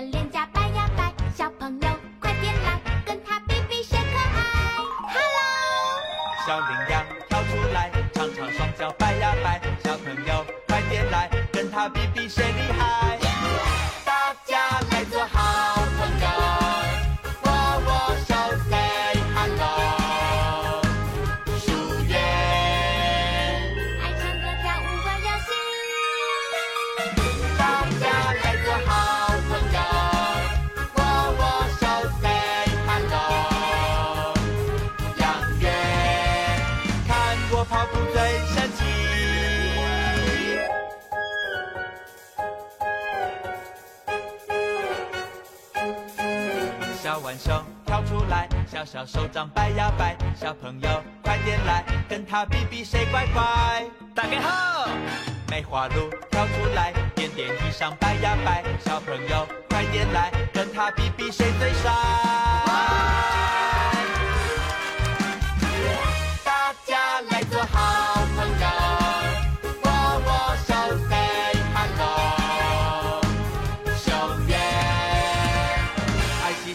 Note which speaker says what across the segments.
Speaker 1: 脸颊摆呀摆，小朋友快点来，跟他比比谁可爱。Hello，
Speaker 2: 小羚羊跳出来，长长双脚摆呀摆，小朋友快点来，跟他比比谁厉害。小小手掌摆呀摆，小朋友快点来，跟他比比谁乖乖。大家好，梅花鹿跳出来，点点衣裳摆呀摆，小朋友快点来，跟他比比谁最帅。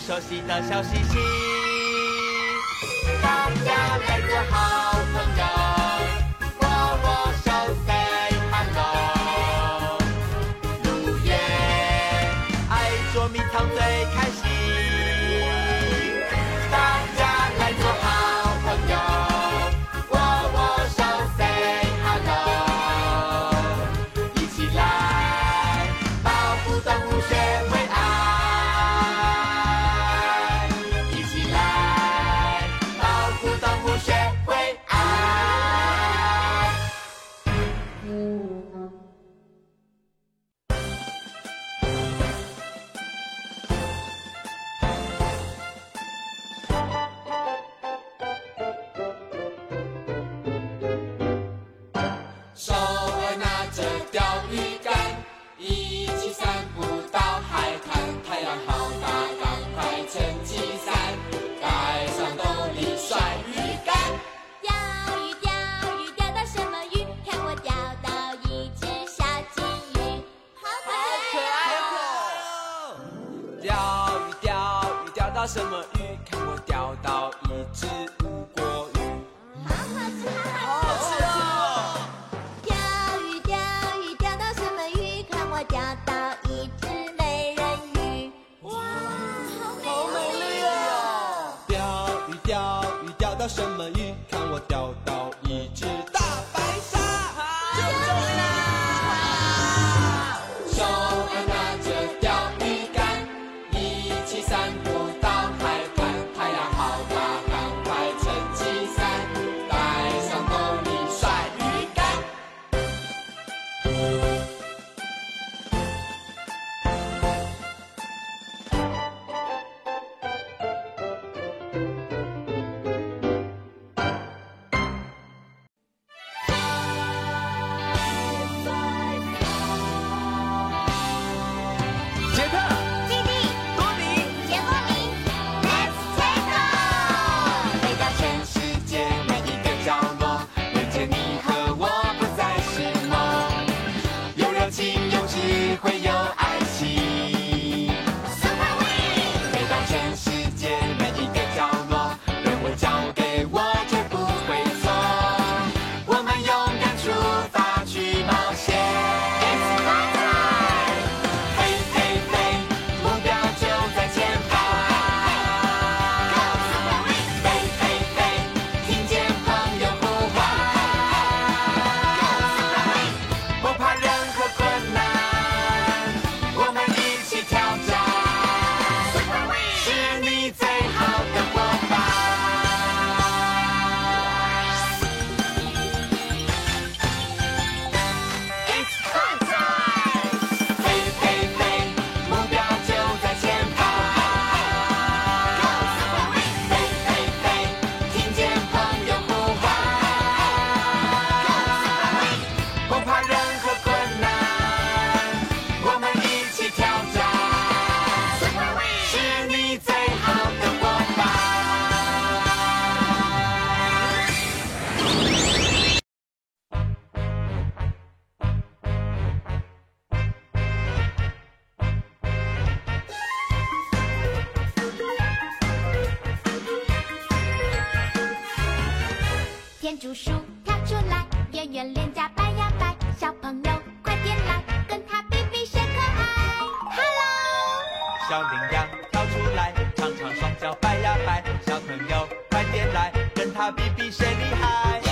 Speaker 2: 熟悉的小星星，大家来做好。
Speaker 3: two.
Speaker 1: 天竺鼠跳出来，圆圆脸颊摆呀摆，小朋友快点来，跟它比比谁可爱。Hello，
Speaker 2: 小羚羊跳出来，长长双脚摆呀摆，小朋友快点来，跟它比比谁厉害。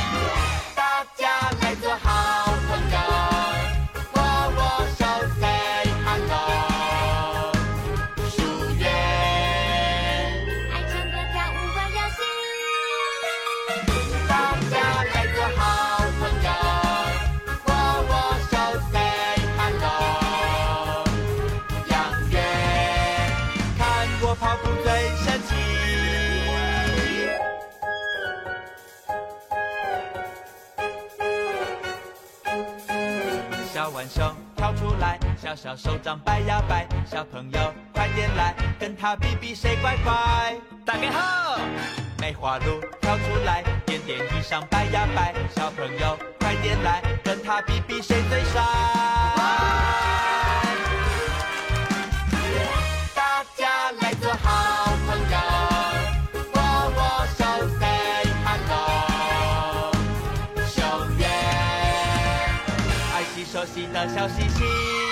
Speaker 2: 小小手掌摆呀摆，小朋友快点来，跟他比比谁乖乖。大家好，梅花鹿跳出来，点点衣裳摆呀摆，小朋友快点来，跟他比比谁最帅。大家来做好朋友，握握手，say hello。熊约，爱洗手洗的小星星。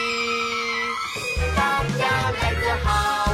Speaker 2: 大家来自好。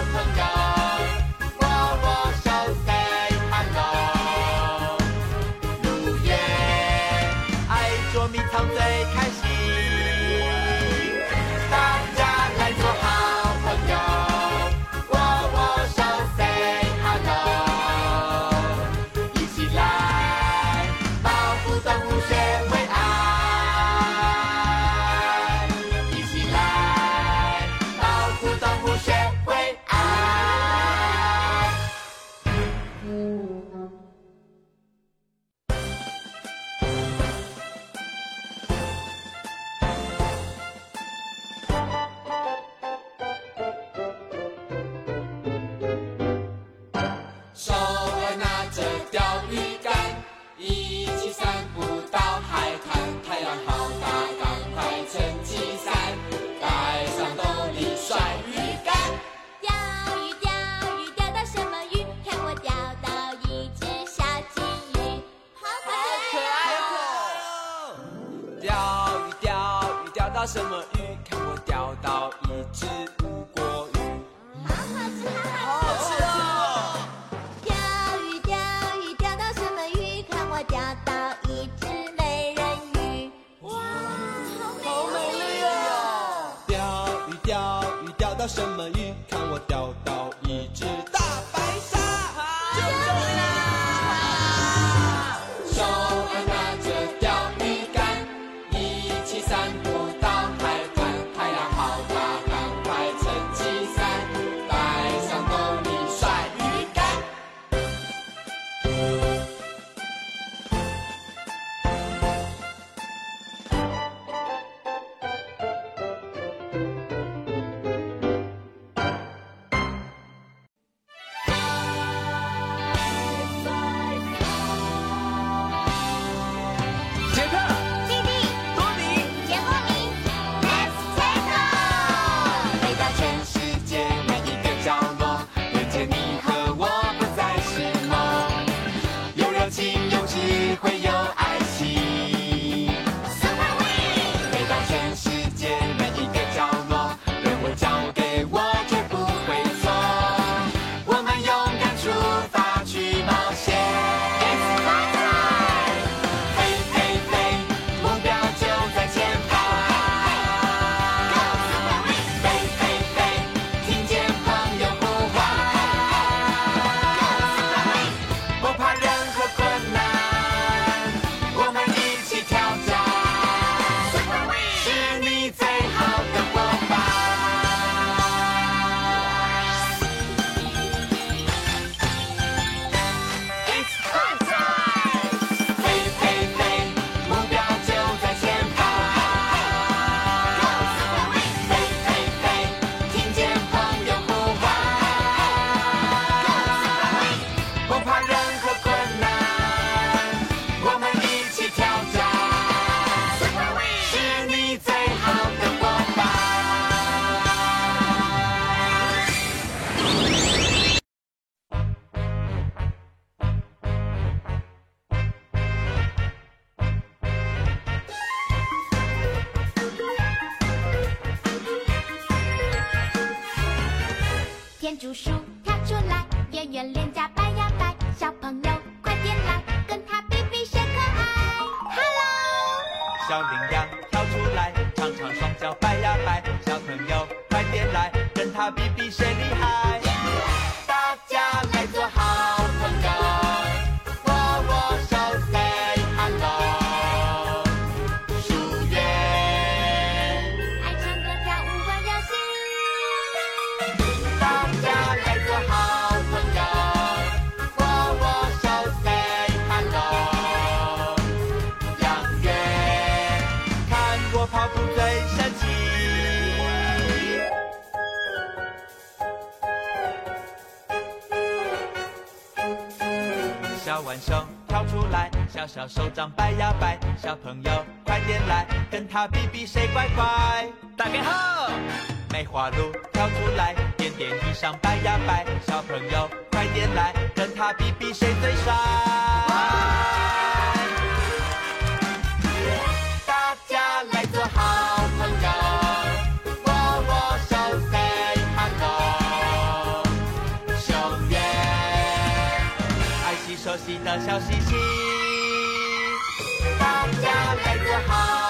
Speaker 1: 什么小朋友快点来，跟他比比谁可爱。Hello，
Speaker 2: 小羚羊跳出来，长长双脚摆呀摆，小朋友快点来，跟他比比谁厉害。手掌摆呀摆，小朋友快点来，跟他比比谁乖乖。大家好，梅花鹿跳出来，点点衣裳摆呀摆，小朋友快点来，跟他比比谁最帅。大家来做好朋友，握握手，say hello。熊月，爱惜熟悉的小星星。家来自好。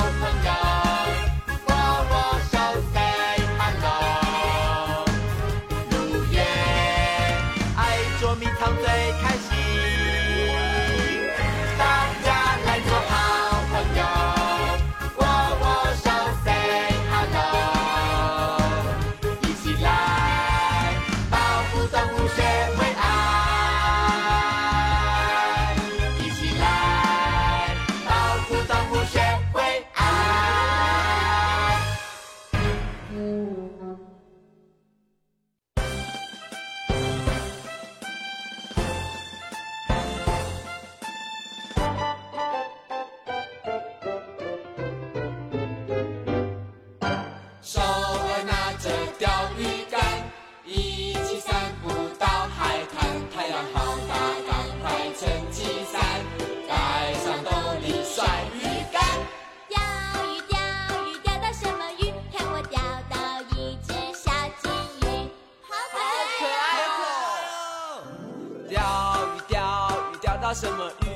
Speaker 1: 什
Speaker 4: 么？